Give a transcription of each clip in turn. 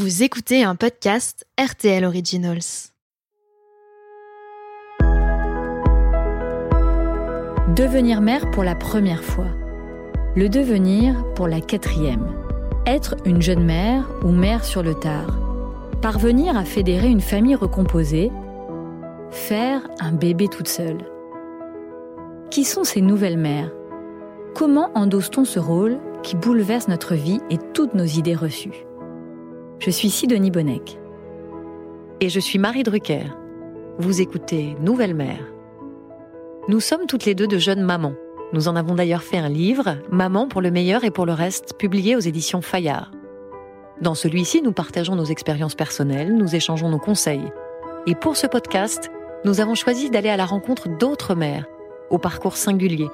Vous écoutez un podcast RTL Originals. Devenir mère pour la première fois. Le devenir pour la quatrième. Être une jeune mère ou mère sur le tard. Parvenir à fédérer une famille recomposée. Faire un bébé toute seule. Qui sont ces nouvelles mères? Comment endosse-t-on ce rôle qui bouleverse notre vie et toutes nos idées reçues? Je suis Sidonie Bonnec. Et je suis Marie Drucker. Vous écoutez Nouvelle Mère. Nous sommes toutes les deux de jeunes mamans. Nous en avons d'ailleurs fait un livre, Maman pour le meilleur et pour le reste, publié aux éditions Fayard. Dans celui-ci, nous partageons nos expériences personnelles, nous échangeons nos conseils. Et pour ce podcast, nous avons choisi d'aller à la rencontre d'autres mères, au parcours singulier.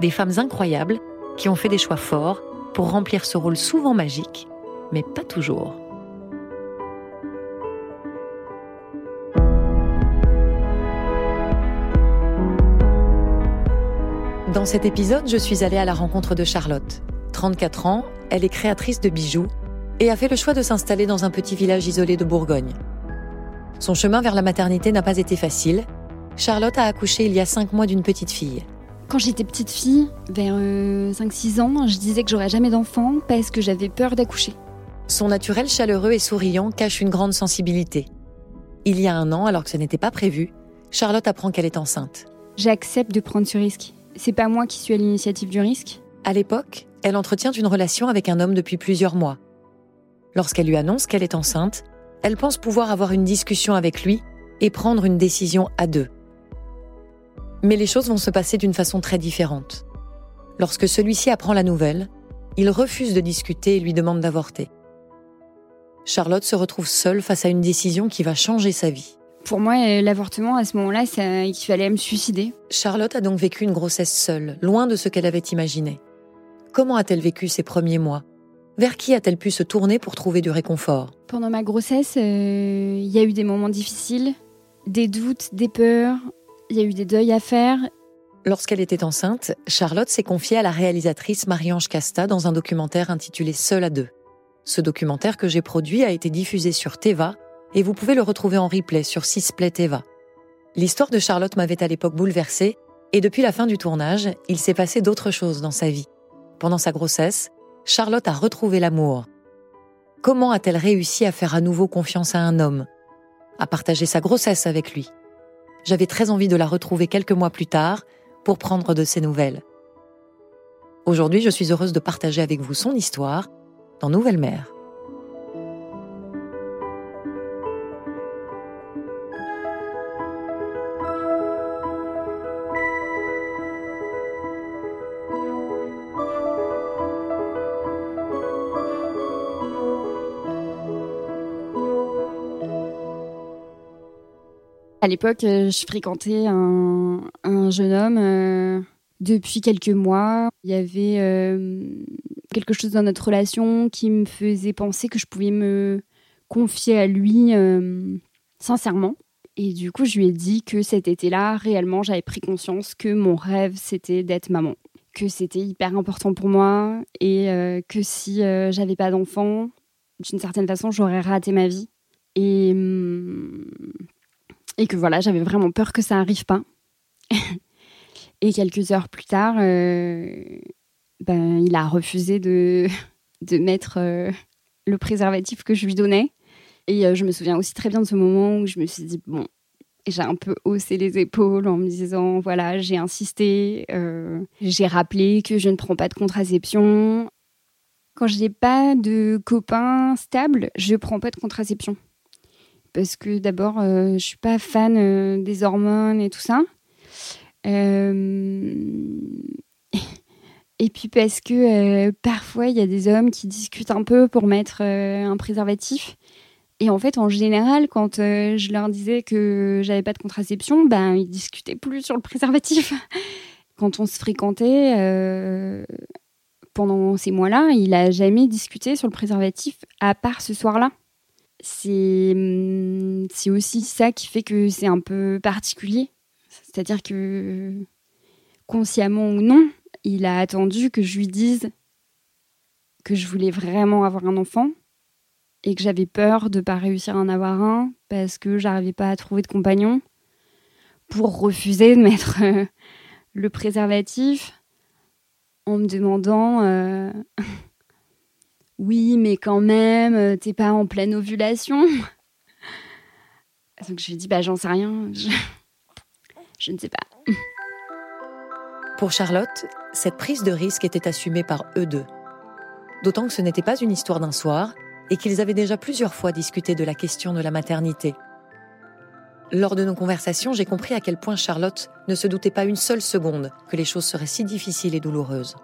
Des femmes incroyables qui ont fait des choix forts pour remplir ce rôle souvent magique, mais pas toujours. Dans cet épisode, je suis allée à la rencontre de Charlotte. 34 ans, elle est créatrice de bijoux et a fait le choix de s'installer dans un petit village isolé de Bourgogne. Son chemin vers la maternité n'a pas été facile. Charlotte a accouché il y a 5 mois d'une petite fille. Quand j'étais petite fille, vers 5-6 ans, je disais que j'aurais jamais d'enfant parce que j'avais peur d'accoucher. Son naturel chaleureux et souriant cache une grande sensibilité. Il y a un an, alors que ce n'était pas prévu, Charlotte apprend qu'elle est enceinte. J'accepte de prendre ce risque. C'est pas moi qui suis à l'initiative du risque. À l'époque, elle entretient une relation avec un homme depuis plusieurs mois. Lorsqu'elle lui annonce qu'elle est enceinte, elle pense pouvoir avoir une discussion avec lui et prendre une décision à deux. Mais les choses vont se passer d'une façon très différente. Lorsque celui-ci apprend la nouvelle, il refuse de discuter et lui demande d'avorter. Charlotte se retrouve seule face à une décision qui va changer sa vie. Pour moi, euh, l'avortement, à ce moment-là, ça équivalait à me suicider. Charlotte a donc vécu une grossesse seule, loin de ce qu'elle avait imaginé. Comment a-t-elle vécu ces premiers mois? Vers qui a-t-elle pu se tourner pour trouver du réconfort? Pendant ma grossesse, euh, il y a eu des moments difficiles, des doutes, des peurs, il y a eu des deuils à faire. Lorsqu'elle était enceinte, Charlotte s'est confiée à la réalisatrice Marie-Ange Casta dans un documentaire intitulé Seul à deux. Ce documentaire que j'ai produit a été diffusé sur Teva et vous pouvez le retrouver en replay sur Sisplay Teva. L'histoire de Charlotte m'avait à l'époque bouleversée et depuis la fin du tournage, il s'est passé d'autres choses dans sa vie. Pendant sa grossesse, Charlotte a retrouvé l'amour. Comment a-t-elle réussi à faire à nouveau confiance à un homme? À partager sa grossesse avec lui j'avais très envie de la retrouver quelques mois plus tard pour prendre de ses nouvelles. Aujourd'hui, je suis heureuse de partager avec vous son histoire dans Nouvelle Mère. À l'époque, euh, je fréquentais un, jeune homme euh, depuis quelques mois. Il y avait euh, quelque chose dans notre relation qui me faisait penser que je pouvais me confier à lui sincèrement. Et du coup, je lui ai dit que cet été-là, réellement, j'avais pris conscience que mon rêve, c'était d'être maman. Que c'était hyper important pour moi et que si j'avais pas d'enfant, d'une certaine façon, j'aurais raté ma vie. Et hum, et que voilà, j'avais vraiment peur que ça n'arrive pas. et quelques heures plus tard, euh, ben, il a refusé de, mettre euh, le préservatif que je lui donnais. Et euh, je me souviens aussi très bien de ce moment où je me suis dit, bon, j'ai un peu haussé les épaules en me disant, voilà, j'ai insisté, j'ai rappelé que je ne prends pas de contraception. Quand je n'ai pas de copain stable, je ne prends pas de contraception parce que d'abord, euh, je suis pas fan euh, des hormones et tout ça. Euh, et puis parce que parfois, il y a des hommes qui discutent un peu pour mettre un préservatif. Et en fait, en général, quand je leur disais que j'avais pas de contraception, ben ils discutaient plus sur le préservatif. quand on se fréquentait pendant ces mois-là, il a jamais discuté sur le préservatif à part ce soir-là c'est hum, c'est aussi ça qui fait que c'est un peu particulier. C'est-à-dire que consciemment ou non, il a attendu que je lui dise que je voulais vraiment avoir un enfant et que j'avais peur de ne pas réussir à en avoir un parce que j'arrivais pas à trouver de compagnon pour refuser de mettre euh, le préservatif en me demandant euh, oui mais quand même euh, t'es pas en pleine ovulation? Donc je lui ai dit bah j'en sais rien. Je... je ne sais pas pour Charlotte cette prise de risque était assumée par eux deux d'autant que ce n'était pas une histoire d'un soir et qu'ils avaient déjà plusieurs fois discuté de la question de la maternité. Lors de nos conversations, j'ai compris à quel point Charlotte ne se doutait pas une seule seconde que les choses seraient si difficiles et douloureuses.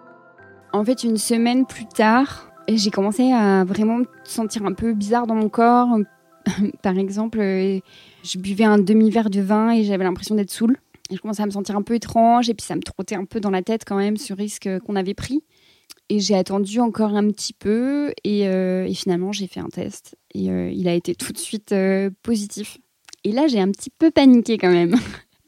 En fait, une semaine plus tard, j'ai commencé à vraiment me sentir un peu bizarre dans mon corps. Par exemple, euh, je buvais un demi-verre de vin et j'avais l'impression d'être saoule. Je commençais à me sentir un peu étrange et puis ça me trottait un peu dans la tête quand même ce risque qu'on avait pris. Et j'ai attendu encore un petit peu et, euh, finalement j'ai fait un test et euh, il a été tout de suite euh, positif. Et là j'ai un petit peu paniqué quand même.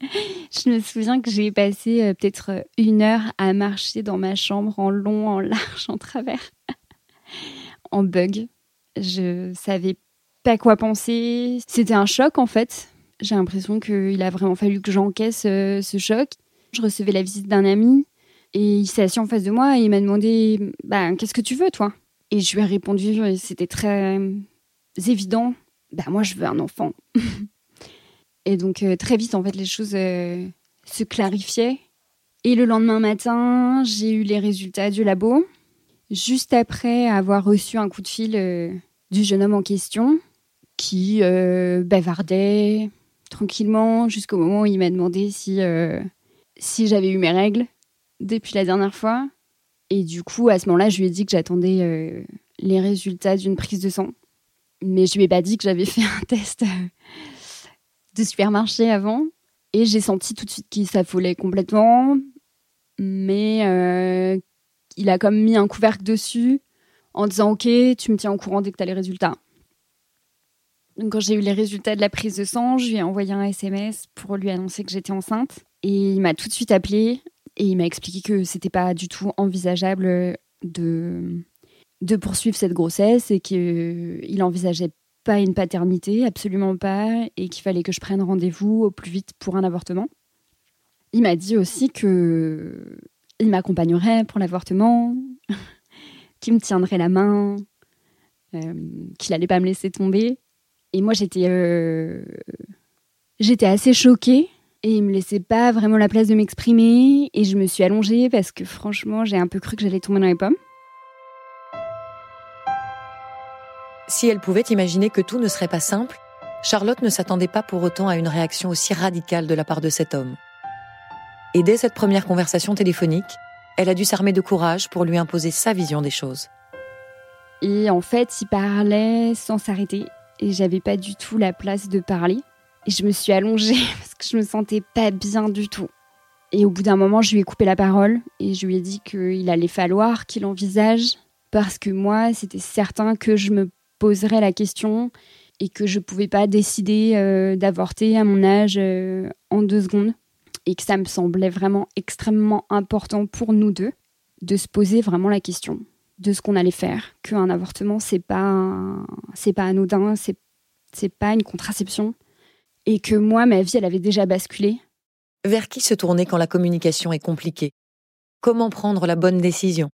je me souviens que j'ai passé peut-être une heure à marcher dans ma chambre en long, en large, en travers, en bug. Je savais pas quoi penser. C'était un choc en fait. J'ai l'impression qu'il a vraiment fallu que j'encaisse ce choc. Je recevais la visite d'un ami et il s'est assis en face de moi et il m'a demandé bah, Qu'est-ce que tu veux, toi? Et je lui ai répondu, c'était très évident bah, Moi, je veux un enfant. et donc, euh, très vite, en fait, les choses euh, se clarifiaient. Et le lendemain matin, j'ai eu les résultats du labo. Juste après avoir reçu un coup de fil euh, du jeune homme en question, qui bavardait tranquillement jusqu'au moment où il m'a demandé si, si j'avais eu mes règles depuis la dernière fois. Et du coup, à ce moment-là, je lui ai dit que j'attendais euh, les résultats d'une prise de sang. Mais je lui ai pas dit que j'avais fait un test euh, de supermarché avant. Et j'ai senti tout de suite qu'il s'affolait complètement. Mais euh, il a comme mis un couvercle dessus en disant Ok, tu me tiens au courant dès que tu as les résultats. Quand j'ai eu les résultats de la prise de sang, je lui ai envoyé un SMS pour lui annoncer que j'étais enceinte. Et il m'a tout de suite appelé et il m'a expliqué que c'était pas du tout envisageable de, de poursuivre cette grossesse et qu'il envisageait pas une paternité, absolument pas, et qu'il fallait que je prenne rendez-vous au plus vite pour un avortement. Il m'a dit aussi que il m'accompagnerait pour l'avortement, qu'il me tiendrait la main, euh, qu'il allait pas me laisser tomber. Et moi, j'étais euh, j'étais assez choquée et il me laissait pas vraiment la place de m'exprimer et je me suis allongée parce que franchement j'ai un peu cru que j'allais tomber dans les pommes. Si elle pouvait imaginer que tout ne serait pas simple, Charlotte ne s'attendait pas pour autant à une réaction aussi radicale de la part de cet homme. Et dès cette première conversation téléphonique, elle a dû s'armer de courage pour lui imposer sa vision des choses. Et en fait, il parlait sans s'arrêter et j'avais pas du tout la place de parler. Et je me suis allongée parce que je me sentais pas bien du tout. Et au bout d'un moment, je lui ai coupé la parole et je lui ai dit qu'il allait falloir qu'il envisage parce que moi, c'était certain que je me poserais la question et que je pouvais pas décider euh, d'avorter à mon âge euh, en deux secondes et que ça me semblait vraiment extrêmement important pour nous deux de se poser vraiment la question de ce qu'on allait faire, qu'un avortement c'est pas c'est pas anodin, c'est c'est pas une contraception, et que moi, ma vie, elle avait déjà basculé. Vers qui se tourner quand la communication est compliquée? Comment prendre la bonne décision?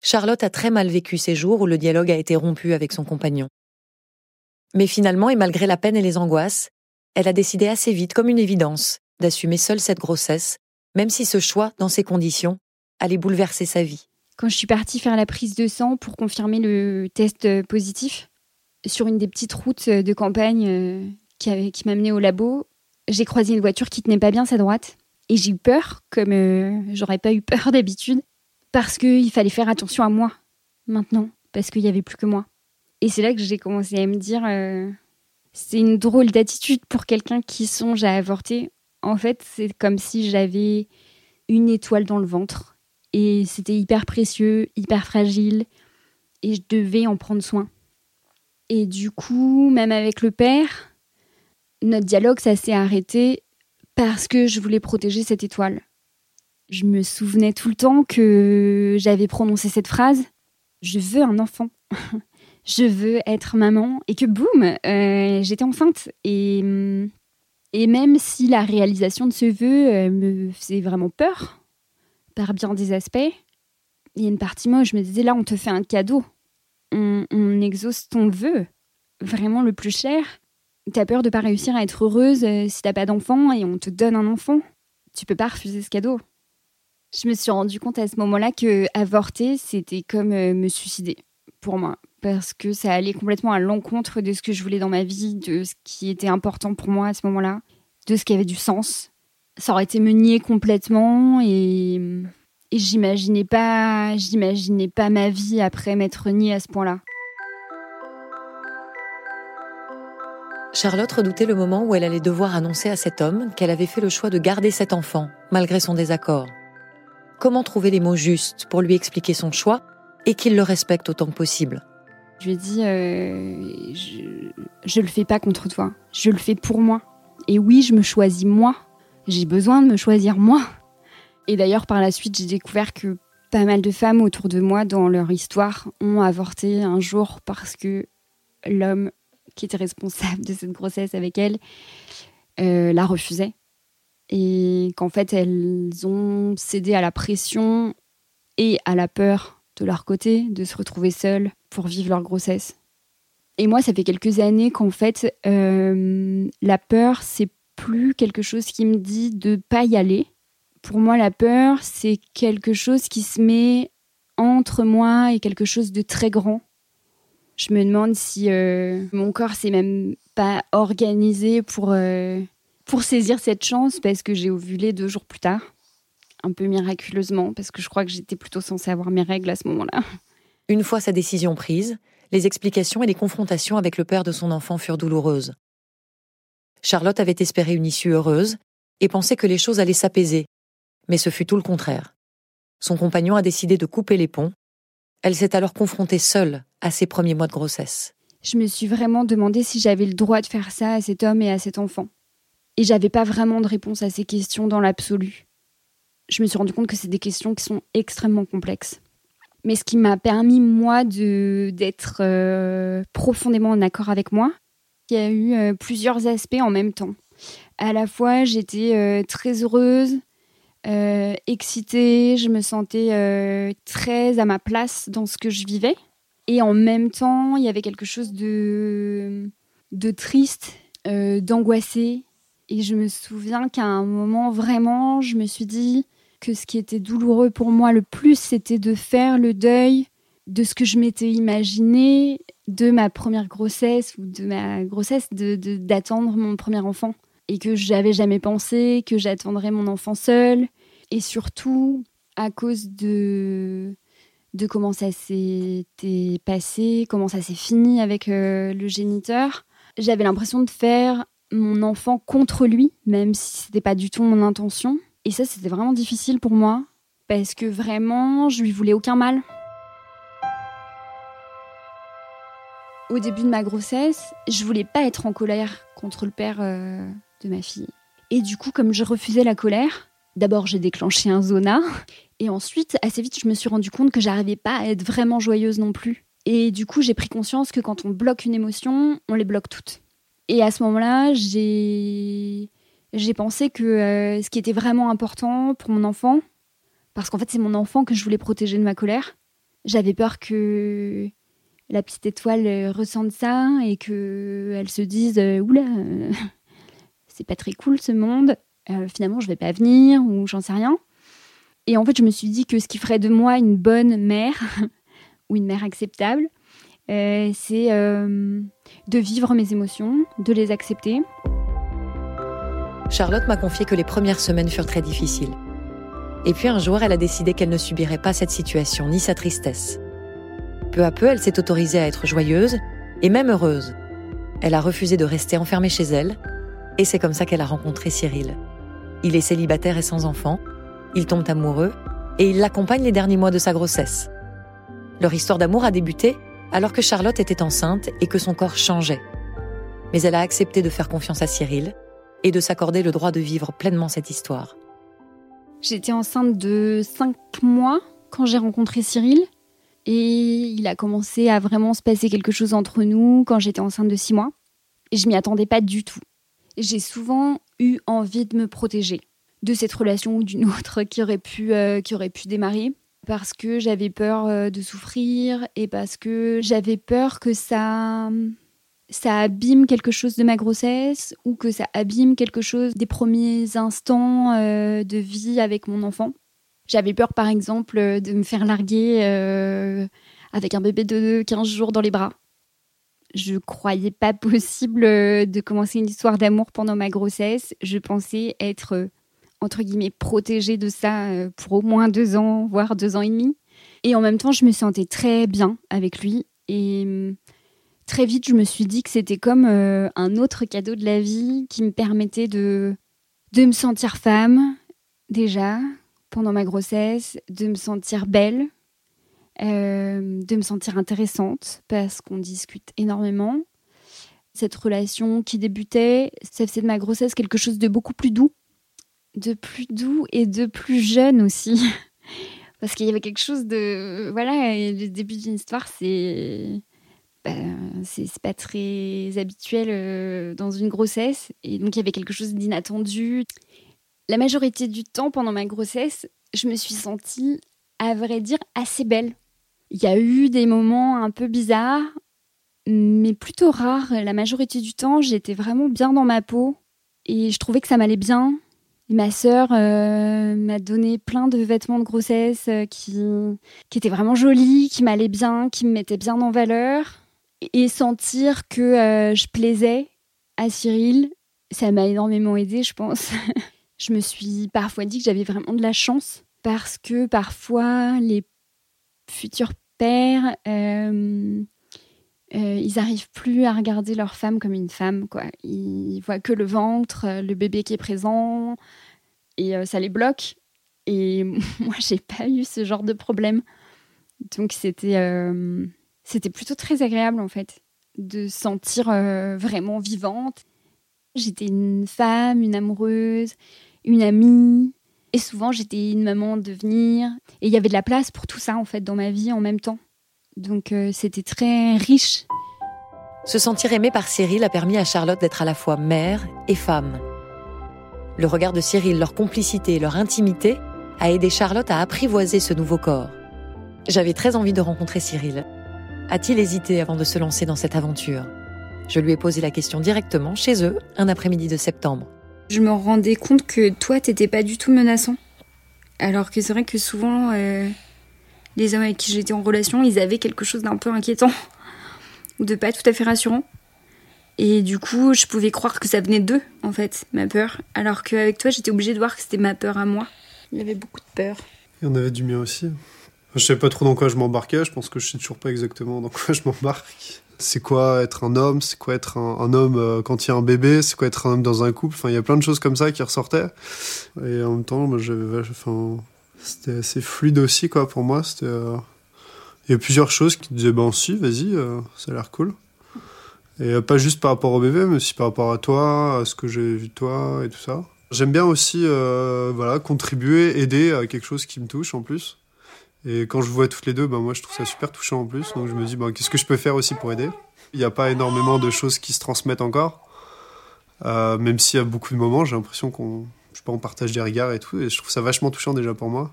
Charlotte a très mal vécu ces jours où le dialogue a été rompu avec son compagnon. Mais finalement, et malgré la peine et les angoisses, elle a décidé assez vite, comme une évidence, d'assumer seule cette grossesse, même si ce choix, dans ces conditions, allait bouleverser sa vie. Quand je suis partie faire la prise de sang pour confirmer le test positif, sur une des petites routes de campagne euh, qui, qui m'a mené au labo, j'ai croisé une voiture qui tenait pas bien sa droite. Et j'ai eu peur, comme euh, j'aurais pas eu peur d'habitude, parce qu'il fallait faire attention à moi, maintenant, parce qu'il y avait plus que moi. Et c'est là que j'ai commencé à me dire, euh, c'est une drôle d'attitude pour quelqu'un qui songe à avorter. En fait, c'est comme si j'avais une étoile dans le ventre. Et c'était hyper précieux, hyper fragile. Et je devais en prendre soin. Et du coup, même avec le père, notre dialogue, ça s'est arrêté parce que je voulais protéger cette étoile. Je me souvenais tout le temps que j'avais prononcé cette phrase Je veux un enfant. je veux être maman et que boum, euh, j'étais enceinte. Et, et même si la réalisation de ce vœu euh, me faisait vraiment peur, par bien des aspects, il y a une partie moi où je me disais là, on te fait un cadeau. On, on exauce ton vœu, vraiment le plus cher. T'as peur de pas réussir à être heureuse euh, si t'as pas d'enfant et on te donne un enfant. Tu peux pas refuser ce cadeau. Je me suis rendu compte à ce moment-là que avorter, c'était comme me suicider pour moi parce que ça allait complètement à l'encontre de ce que je voulais dans ma vie, de ce qui était important pour moi à ce moment-là, de ce qui avait du sens. Ça aurait été me nier complètement et, et j'imaginais pas, j'imaginais pas ma vie après m'être niée à ce point-là. Charlotte redoutait le moment où elle allait devoir annoncer à cet homme qu'elle avait fait le choix de garder cet enfant, malgré son désaccord. Comment trouver les mots justes pour lui expliquer son choix et qu'il le respecte autant que possible? Je lui ai dit, euh, je, le fais pas contre toi, je le fais pour moi. Et oui, je me choisis moi. J'ai besoin de me choisir moi. Et d'ailleurs, par la suite, j'ai découvert que pas mal de femmes autour de moi, dans leur histoire, ont avorté un jour parce que l'homme qui était responsable de cette grossesse avec elle euh, la refusait. Et qu'en fait, elles ont cédé à la pression et à la peur de leur côté de se retrouver seules pour vivre leur grossesse. Et moi, ça fait quelques années qu'en fait, euh, la peur, c'est plus quelque chose qui me dit de pas y aller. Pour moi, la peur, c'est quelque chose qui se met entre moi et quelque chose de très grand. Je me demande si euh, mon corps s'est même pas organisé pour, euh, pour saisir cette chance parce que j'ai ovulé deux jours plus tard. Un peu miraculeusement, parce que je crois que j'étais plutôt censée avoir mes règles à ce moment-là. Une fois sa décision prise, les explications et les confrontations avec le père de son enfant furent douloureuses. Charlotte avait espéré une issue heureuse et pensait que les choses allaient s'apaiser, mais ce fut tout le contraire. Son compagnon a décidé de couper les ponts. Elle s'est alors confrontée seule à ses premiers mois de grossesse. Je me suis vraiment demandé si j'avais le droit de faire ça à cet homme et à cet enfant. Et j'avais pas vraiment de réponse à ces questions dans l'absolu. Je me suis rendu compte que c'est des questions qui sont extrêmement complexes mais ce qui m'a permis, moi, d'être euh, profondément en accord avec moi. Y a eu euh, plusieurs aspects en même temps. À la fois, j'étais euh, très heureuse, excitée, je me sentais très à ma place dans ce que je vivais. Et en même temps, il y avait quelque chose de, de triste, d'angoissé. Et je me souviens qu'à un moment, vraiment, je me suis dit, que ce qui était douloureux pour moi le plus, c'était de faire le deuil de ce que je m'étais imaginé de ma première grossesse ou de ma grossesse, d'attendre de, mon premier enfant. Et que j'avais jamais pensé que j'attendrais mon enfant seul. Et surtout, à cause de, de comment ça s'était passé, comment ça s'est fini avec euh, le géniteur, j'avais l'impression de faire mon enfant contre lui, même si c'était pas du tout mon intention. Et ça, c'était vraiment difficile pour moi parce que vraiment, je lui voulais aucun mal. Au début de ma grossesse, je voulais pas être en colère contre le père euh, de ma fille. Et du coup, comme je refusais la colère, d'abord j'ai déclenché un zona, et ensuite, assez vite, je me suis rendu compte que j'arrivais pas à être vraiment joyeuse non plus. Et du coup, j'ai pris conscience que quand on bloque une émotion, on les bloque toutes. Et à ce moment-là, j'ai j'ai pensé que euh, ce qui était vraiment important pour mon enfant, parce qu'en fait c'est mon enfant que je voulais protéger de ma colère, j'avais peur que la petite étoile euh, ressente ça et que elle se dise euh, oula c'est pas très cool ce monde, finalement je vais pas venir ou j'en sais rien. Et en fait je me suis dit que ce qui ferait de moi une bonne mère ou une mère acceptable, c'est de vivre mes émotions, de les accepter. Charlotte m'a confié que les premières semaines furent très difficiles. Et puis un jour, elle a décidé qu'elle ne subirait pas cette situation ni sa tristesse. Peu à peu, elle s'est autorisée à être joyeuse et même heureuse. Elle a refusé de rester enfermée chez elle, et c'est comme ça qu'elle a rencontré Cyril. Il est célibataire et sans enfant, ils tombent amoureux, et il l'accompagne les derniers mois de sa grossesse. Leur histoire d'amour a débuté alors que Charlotte était enceinte et que son corps changeait. Mais elle a accepté de faire confiance à Cyril, et de s'accorder le droit de vivre pleinement cette histoire. J'étais enceinte de 5 mois quand j'ai rencontré Cyril. Et il a commencé à vraiment se passer quelque chose entre nous quand j'étais enceinte de six mois. Et je m'y attendais pas du tout. J'ai souvent eu envie de me protéger de cette relation ou d'une autre qui aurait pu, euh, qui aurait pu démarrer parce que j'avais peur euh, de souffrir et parce que j'avais peur que ça ça abîme quelque chose de ma grossesse ou que ça abîme quelque chose des premiers instants euh, de vie avec mon enfant. J'avais peur par exemple de me faire larguer avec un bébé de 15 jours dans les bras. Je croyais pas possible de commencer une histoire d'amour pendant ma grossesse. Je pensais être entre guillemets, protégée de ça euh, pour au moins deux ans, voire deux ans et demi. Et en même temps, je me sentais très bien avec lui. Et hum, très vite, je me suis dit que c'était comme euh, un autre cadeau de la vie qui me permettait de, de me sentir femme, déjà, pendant ma grossesse, de me sentir belle, euh, de me sentir intéressante, parce qu'on discute énormément. Cette relation qui débutait, ça faisait de ma grossesse quelque chose de beaucoup plus doux de plus doux et de plus jeune aussi. Parce qu'il y avait quelque chose de. Voilà, le début d'une histoire, c'est. Ben, c'est pas très habituel euh, dans une grossesse. Et donc, il y avait quelque chose d'inattendu. La majorité du temps, pendant ma grossesse, je me suis sentie, à vrai dire, assez belle. Il y a eu des moments un peu bizarres, mais plutôt rares. La majorité du temps, j'étais vraiment bien dans ma peau. Et je trouvais que ça m'allait bien ma sœur euh, m'a donné plein de vêtements de grossesse euh, qui, étaient vraiment jolis, qui m'allaient bien, qui me mettaient bien en valeur. Et sentir que euh, je plaisais à Cyril, ça m'a énormément aidé, je pense. je me suis parfois dit que j'avais vraiment de la chance parce que parfois les futurs pères, ils arrivent plus à regarder leur femme comme une femme, quoi. Ils voient que le ventre, le bébé qui est présent, et euh, ça les bloque. Et moi, j'ai pas eu ce genre de problème. Donc c'était euh, c'était plutôt très agréable en fait de sentir euh, vraiment vivante. J'étais une femme, une amoureuse, une amie. Et souvent, j'étais une maman de devenir. Et il y avait de la place pour tout ça, en fait, dans ma vie en même temps. Donc, c'était très riche. Se sentir aimée par Cyril a permis à Charlotte d'être à la fois mère et femme. Le regard de Cyril, leur complicité, leur intimité a aidé Charlotte à apprivoiser ce nouveau corps. J'avais très envie de rencontrer Cyril. A-t-il hésité avant de se lancer dans cette aventure? Je lui ai posé la question directement chez eux un après-midi de septembre. Je me rendais compte que toi, t'étais pas du tout menaçant. Alors que c'est vrai que souvent, euh, les hommes avec qui j'étais en relation, ils avaient quelque chose d'un peu inquiétant ou de pas tout à fait rassurant. Et du coup, je pouvais croire que ça venait d'eux, en fait, ma peur. Alors qu'avec toi, j'étais obligée de voir que c'était ma peur à moi. Il y avait beaucoup de peur. Il y en avait du mien aussi. Je sais pas trop dans quoi je m'embarquais, je pense que je sais toujours pas exactement dans quoi je m'embarque. C'est quoi être un homme C'est quoi être un, homme euh, quand il y a un bébé C'est quoi être un homme dans un couple Enfin, il y a plein de choses comme ça qui ressortaient. Et en même temps, enfin, c'était assez fluide aussi, quoi, pour moi. C'était, euh, il y a plusieurs choses qui disaient, ben si, vas-y, euh, ça a l'air cool. Et pas juste par rapport au bébé, mais aussi par rapport à toi, à ce que j'ai vu de toi et tout ça. J'aime bien aussi voilà, contribuer, aider à quelque chose qui me touche en plus. Et quand je vois toutes les deux, ben moi je trouve ça super touchant en plus. Donc je me dis, ben, qu'est-ce que je peux faire aussi pour aider? Il n'y a pas énormément de choses qui se transmettent encore. Euh, même s'il y a beaucoup de moments, j'ai l'impression qu'on on partage des regards et tout. Et je trouve ça vachement touchant déjà pour moi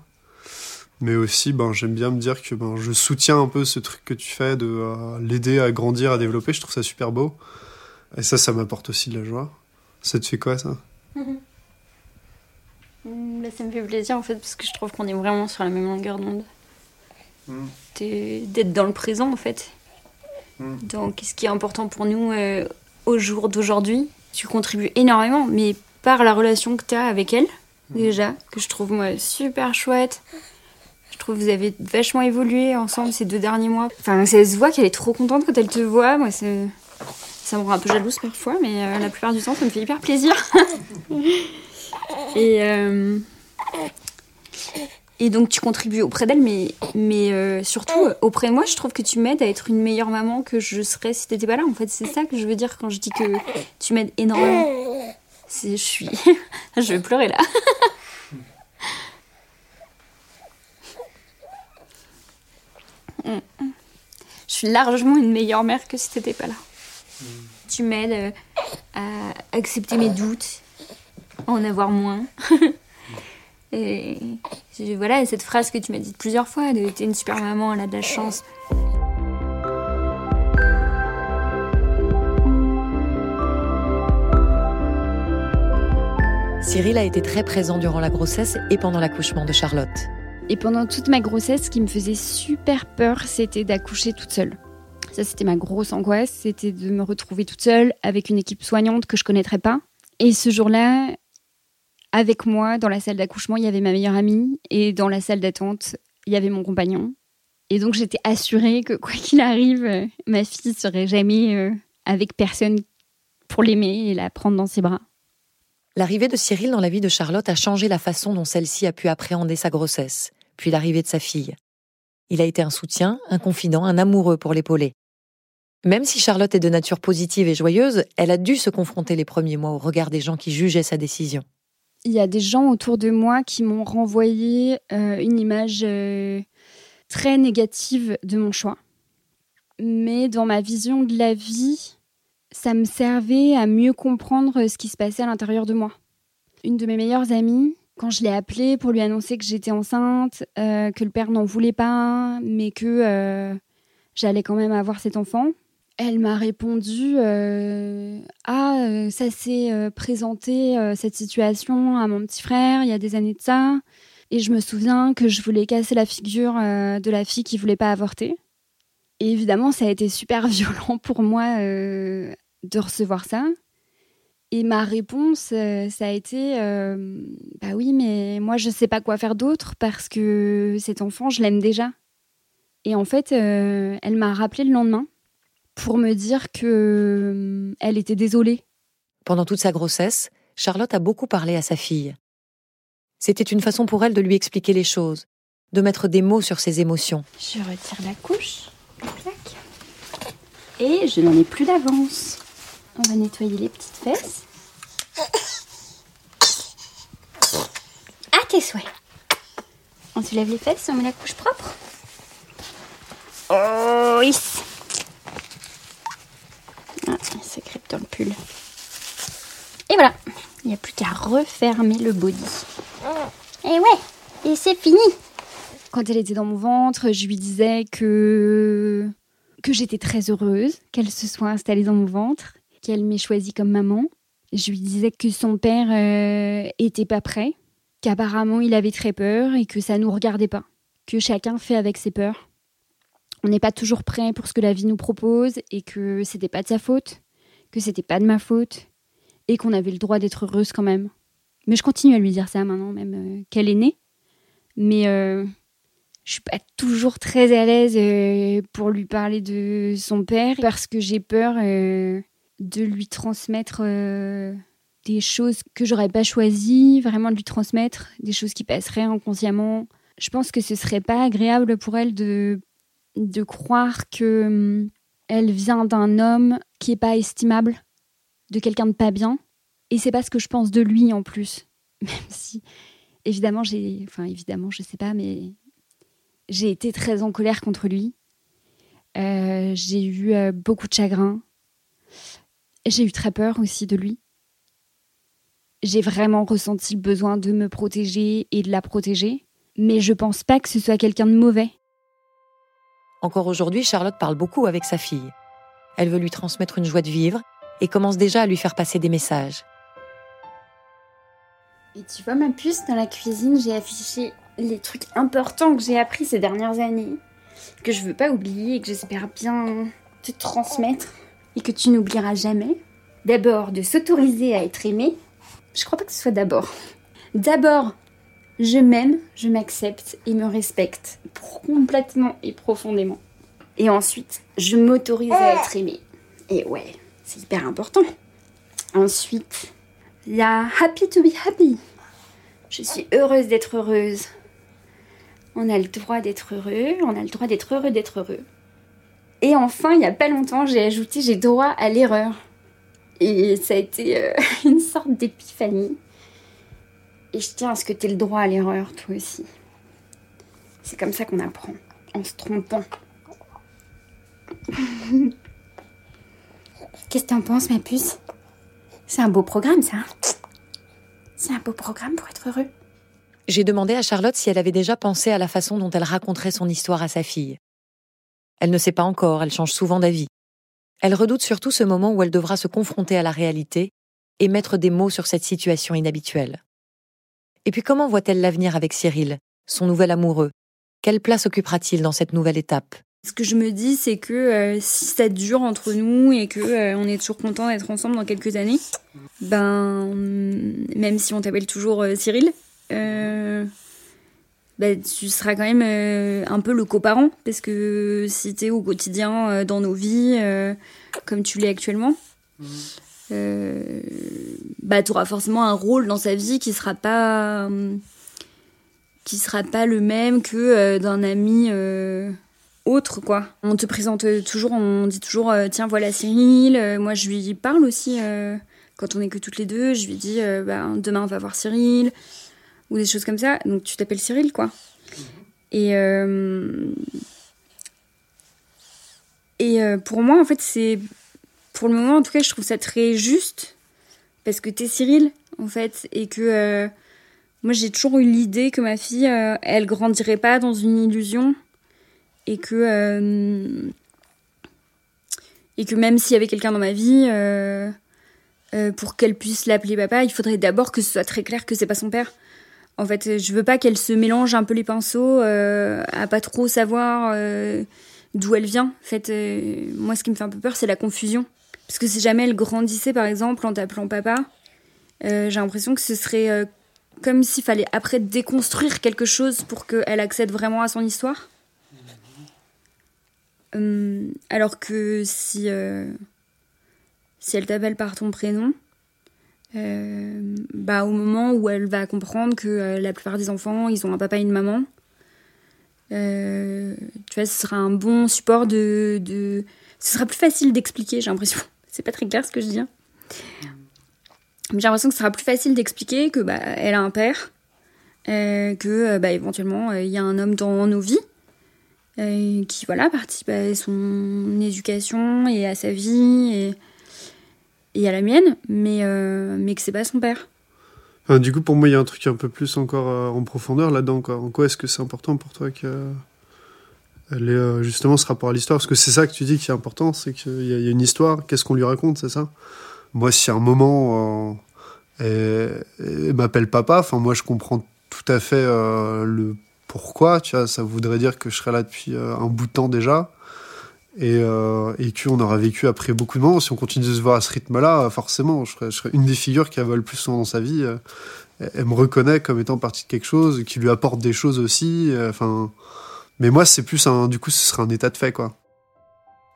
mais aussi ben, j'aime bien me dire que ben, je soutiens un peu ce truc que tu fais de euh, l'aider à grandir, à développer. Je trouve ça super beau. Et ça, ça m'apporte aussi de la joie. Ça te fait quoi ça? Bah, Ça me fait plaisir en fait parce que je trouve qu'on est vraiment sur la même longueur d'onde. Mm. D'être dans le présent en fait. Mm. Donc ce qui est important pour nous euh, au jour d'aujourd'hui. Tu contribues énormément, mais par la relation que tu as avec elle, mm. déjà, que je trouve moi super chouette trouve que vous avez vachement évolué ensemble ces deux derniers mois. Enfin, ça se voit qu'elle est trop contente quand elle te voit. Moi, ça me rend un peu jalouse parfois, mais euh, la plupart du temps, ça me fait hyper plaisir. et, euh, et donc, tu contribues auprès d'elle, mais, mais euh, surtout auprès de moi, je trouve que tu m'aides à être une meilleure maman que je serais si t'étais pas là. En fait, c'est ça que je veux dire quand je dis que tu m'aides énormément. Je suis. je vais pleurer là. Mm. suis largement une meilleure mère que si t'étais pas là. Tu m'aides euh, à accepter mes doutes, à en avoir moins. et voilà, cette phrase que tu m'as dite plusieurs fois, de t'es une super maman, elle a de la chance. Cyril a été très présent durant la grossesse et pendant l'accouchement de Charlotte. Et pendant toute ma grossesse, ce qui me faisait super peur, c'était d'accoucher toute seule. Ça, c'était ma grosse angoisse, c'était de me retrouver toute seule avec une équipe soignante que je connaîtrais pas. Et ce jour-là, avec moi, dans la salle d'accouchement, il y avait ma meilleure amie et dans la salle d'attente, il y avait mon compagnon. Et donc, j'étais assurée que quoi qu'il arrive, euh, ma fille serait jamais euh, avec personne pour l'aimer et la prendre dans ses bras. L'arrivée de Cyril dans la vie de Charlotte a changé la façon dont celle-ci a pu appréhender sa grossesse, puis l'arrivée de sa fille. Il a été un soutien, un confident, un amoureux pour l'épauler. Même si Charlotte est de nature positive et joyeuse, elle a dû se confronter les premiers mois au regard des gens qui jugeaient sa décision. Il y a des gens autour de moi qui m'ont renvoyé euh, une image euh, très négative de mon choix. Mais dans ma vision de la vie, ça me servait à mieux comprendre ce qui se passait à l'intérieur de moi. Une de mes meilleures amies, quand je l'ai appelée pour lui annoncer que j'étais enceinte, euh, que le père n'en voulait pas, mais que j'allais quand même avoir cet enfant, elle m'a répondu euh, Ah, ça s'est présenté, cette situation, à mon petit frère il y a des années de ça. Et je me souviens que je voulais casser la figure de la fille qui voulait pas avorter. Et évidemment, ça a été super violent pour moi de recevoir ça. Et ma réponse, euh, ça a été euh, Bah oui, mais moi, je sais pas quoi faire d'autre parce que cet enfant, je l'aime déjà. Et en fait, euh, elle m'a rappelé le lendemain pour me dire que elle était désolée. Pendant toute sa grossesse, Charlotte a beaucoup parlé à sa fille. C'était une façon pour elle de lui expliquer les choses, de mettre des mots sur ses émotions. Je retire la couche, et je n'en ai plus d'avance. On va nettoyer les petites fesses. À tes souhaits. On se lève les fesses, on met la couche propre. Oh, oui. Ah, ça grippe dans le Et voilà. Il n'y a plus qu'à refermer le body. Et ouais, et c'est fini. Quand elle était dans mon ventre, je lui disais que que j'étais très heureuse qu'elle se soit installée dans mon ventre qu'elle m'ait choisie comme maman. Je lui disais que son père euh, était pas prêt, qu'apparemment il avait très peur et que ça nous regardait pas, que chacun fait avec ses peurs. On n'est pas toujours prêt pour ce que la vie nous propose et que c'était pas de sa faute, que c'était pas de ma faute et qu'on avait le droit d'être heureuse quand même. Mais je continue à lui dire ça maintenant, même euh, qu'elle est née. Mais euh, je suis pas toujours très à l'aise euh, pour lui parler de son père parce que j'ai peur de lui transmettre des choses que j'aurais pas choisies, vraiment de lui transmettre des choses qui passeraient inconsciemment. Je pense que ce serait pas agréable pour elle de, de croire que hum, elle vient d'un homme qui est pas estimable, de quelqu'un de pas bien. Et c'est pas ce que je pense de lui en plus. Même si, évidemment, j'ai. Enfin, évidemment, je sais pas, mais j'ai été très en colère contre lui. Euh, j'ai eu euh, beaucoup de chagrin. J'ai eu très peur aussi de lui. J'ai vraiment ressenti le besoin de me protéger et de la protéger, mais je pense pas que ce soit quelqu'un de mauvais. Encore aujourd'hui, Charlotte parle beaucoup avec sa fille. Elle veut lui transmettre une joie de vivre et commence déjà à lui faire passer des messages. Et tu vois ma puce dans la cuisine, j'ai affiché les trucs importants que j'ai appris ces dernières années, que je veux pas oublier et que j'espère bien te transmettre et que tu n'oublieras jamais. D'abord, de s'autoriser à être aimé. Je crois pas que ce soit d'abord. D'abord, je m'aime, je m'accepte et me respecte complètement et profondément. Et ensuite, je m'autorise à être aimé. Et ouais, c'est hyper important. Ensuite, la happy to be happy. Je suis heureuse d'être heureuse. On a le droit d'être heureux, on a le droit d'être heureux d'être heureux. Et enfin, il n'y a pas longtemps, j'ai ajouté j'ai droit à l'erreur. Et ça a été euh, une sorte d'épiphanie. Et je tiens à ce que tu aies le droit à l'erreur, toi aussi. C'est comme ça qu'on apprend, en se trompant. Qu'est-ce que t'en penses, ma puce? C'est un beau programme, ça. C'est un beau programme pour être heureux. J'ai demandé à Charlotte si elle avait déjà pensé à la façon dont elle raconterait son histoire à sa fille. Elle ne sait pas encore, elle change souvent d'avis. Elle redoute surtout ce moment où elle devra se confronter à la réalité et mettre des mots sur cette situation inhabituelle. Et puis comment voit-elle l'avenir avec Cyril, son nouvel amoureux? Quelle place occupera-t-il dans cette nouvelle étape? Ce que je me dis, c'est que euh, si ça dure entre nous et que euh, on est toujours content d'être ensemble dans quelques années, ben même si on t'appelle toujours euh, Cyril, ben, tu seras quand même un peu le coparent parce que si t'es au quotidien dans nos vies comme tu l'es actuellement. Euh, bah, tu auras forcément un rôle dans sa vie qui sera pas qui sera pas le même que euh, d'un ami euh, autre quoi. On te présente toujours, on dit toujours euh, tiens voilà Cyril. moi je lui parle aussi quand on est que toutes les deux. Je lui dis bah, demain on va voir Cyril ou des choses comme ça. Donc tu t'appelles Cyril quoi. Et et pour moi en fait c'est pour le moment, en tout cas, je trouve ça très juste parce que t'es Cyril, en fait, et que euh, moi j'ai toujours eu l'idée que ma fille, euh, elle grandirait pas dans une illusion et que euh, et que même s'il y avait quelqu'un dans ma vie, pour qu'elle puisse l'appeler papa, il faudrait d'abord que ce soit très clair que c'est pas son père. En fait, je veux pas qu'elle se mélange un peu les pinceaux, à pas trop savoir d'où elle vient. En fait, moi, ce qui me fait un peu peur, c'est la confusion. Parce que si jamais elle grandissait, par exemple, en t'appelant papa, euh, j'ai l'impression que ce serait euh, comme s'il fallait après déconstruire quelque chose pour qu'elle accède vraiment à son histoire. Euh, alors que si, si elle t'appelle par ton prénom, bah, au moment où elle va comprendre que la plupart des enfants, ils ont un papa et une maman, tu vois, ce sera un bon support de, de... Ce sera plus facile d'expliquer, j'ai l'impression. C'est pas très clair ce que je dis. Hein. J'ai l'impression que ce sera plus facile d'expliquer que bah, elle a un père, euh, que euh, bah, éventuellement euh, il y a un homme dans nos vies qui voilà participe à son éducation et à sa vie et, et à la mienne, mais mais que c'est pas son père. du coup, pour moi, il y a un truc un peu plus encore en profondeur là-dedans. En quoi est-ce que c'est important pour toi que elle est euh, justement ce rapport à l'histoire Parce que c'est ça que tu dis qui est important, c'est qu'il y, a une histoire, qu'est-ce qu'on lui raconte, c'est ça? Moi, si à un moment, euh, elle, m'appelle papa, enfin, moi, je comprends tout à fait euh, le pourquoi, tu vois, ça voudrait dire que je serais là depuis un bout de temps déjà. Et, et qu'on aura vécu après beaucoup de moments. Si on continue de se voir à ce rythme-là, forcément, je serais, une des figures qui a le plus souvent dans sa vie. elle me reconnaît comme étant partie de quelque chose, qui lui apporte des choses aussi. Enfin, mais moi, c'est plus un, du coup, ce serait un état de fait, quoi.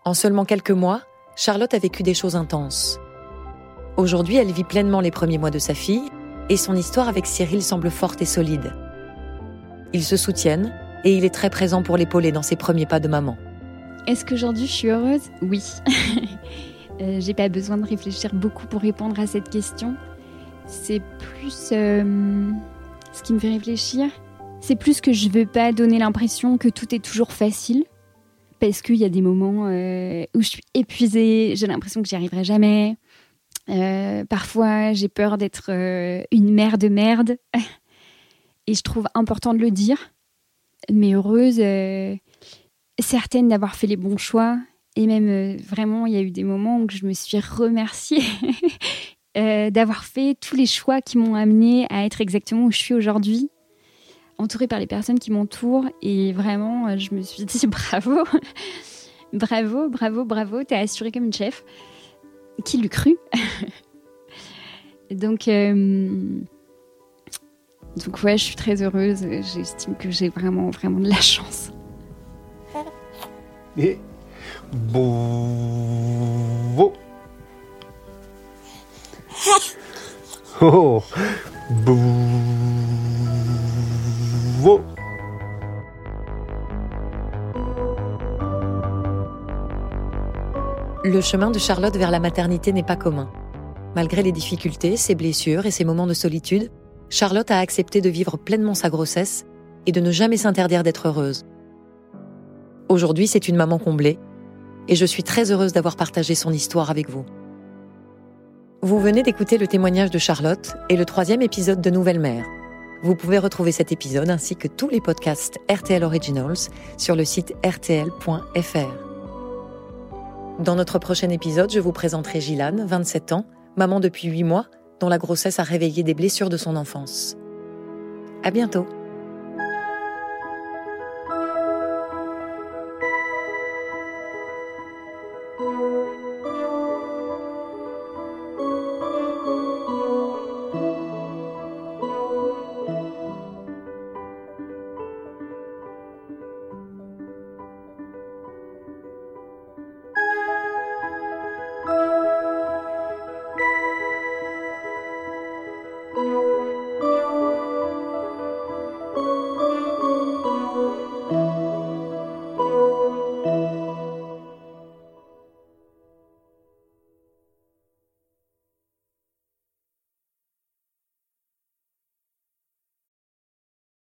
En seulement quelques mois, Charlotte a vécu des choses intenses. Aujourd'hui, elle vit pleinement les premiers mois de sa fille et son histoire avec Cyril semble forte et solide. Ils se soutiennent et il est très présent pour l'épauler dans ses premiers pas de maman. Est-ce qu'aujourd'hui je suis heureuse? Oui. euh, J'ai pas besoin de réfléchir beaucoup pour répondre à cette question. C'est plus euh, ce qui me fait réfléchir, c'est plus que je veux pas donner l'impression que tout est toujours facile. Parce qu'il y a des moments euh, où je suis épuisée, j'ai l'impression que j'y arriverai jamais. Euh, parfois, j'ai peur d'être euh, une mère de merde. Et je trouve important de le dire. Mais heureuse, certaine d'avoir fait les bons choix. Et même vraiment, il y a eu des moments où je me suis remerciée d'avoir fait tous les choix qui m'ont amenée à être exactement où je suis aujourd'hui entourée par les personnes qui m'entourent. Et vraiment, euh, je me suis dit bravo, bravo, bravo, bravo, t'es assurée comme une chef. Qui l'eût cru Donc, euh, donc ouais, je suis très heureuse. J'estime que j'ai vraiment, vraiment de la chance. Et bon. Oh. Le chemin de Charlotte vers la maternité n'est pas commun. Malgré les difficultés, ses blessures et ses moments de solitude, Charlotte a accepté de vivre pleinement sa grossesse et de ne jamais s'interdire d'être heureuse. Aujourd'hui, c'est une maman comblée, et je suis très heureuse d'avoir partagé son histoire avec vous. Vous venez d'écouter le témoignage de Charlotte et le troisième épisode de Nouvelle Mère. Vous pouvez retrouver cet épisode ainsi que tous les podcasts RTL Originals sur le site rtl.fr. Dans notre prochain épisode, je vous présenterai Gilane, 27 ans, maman depuis 8 mois, dont la grossesse a réveillé des blessures de son enfance. À bientôt!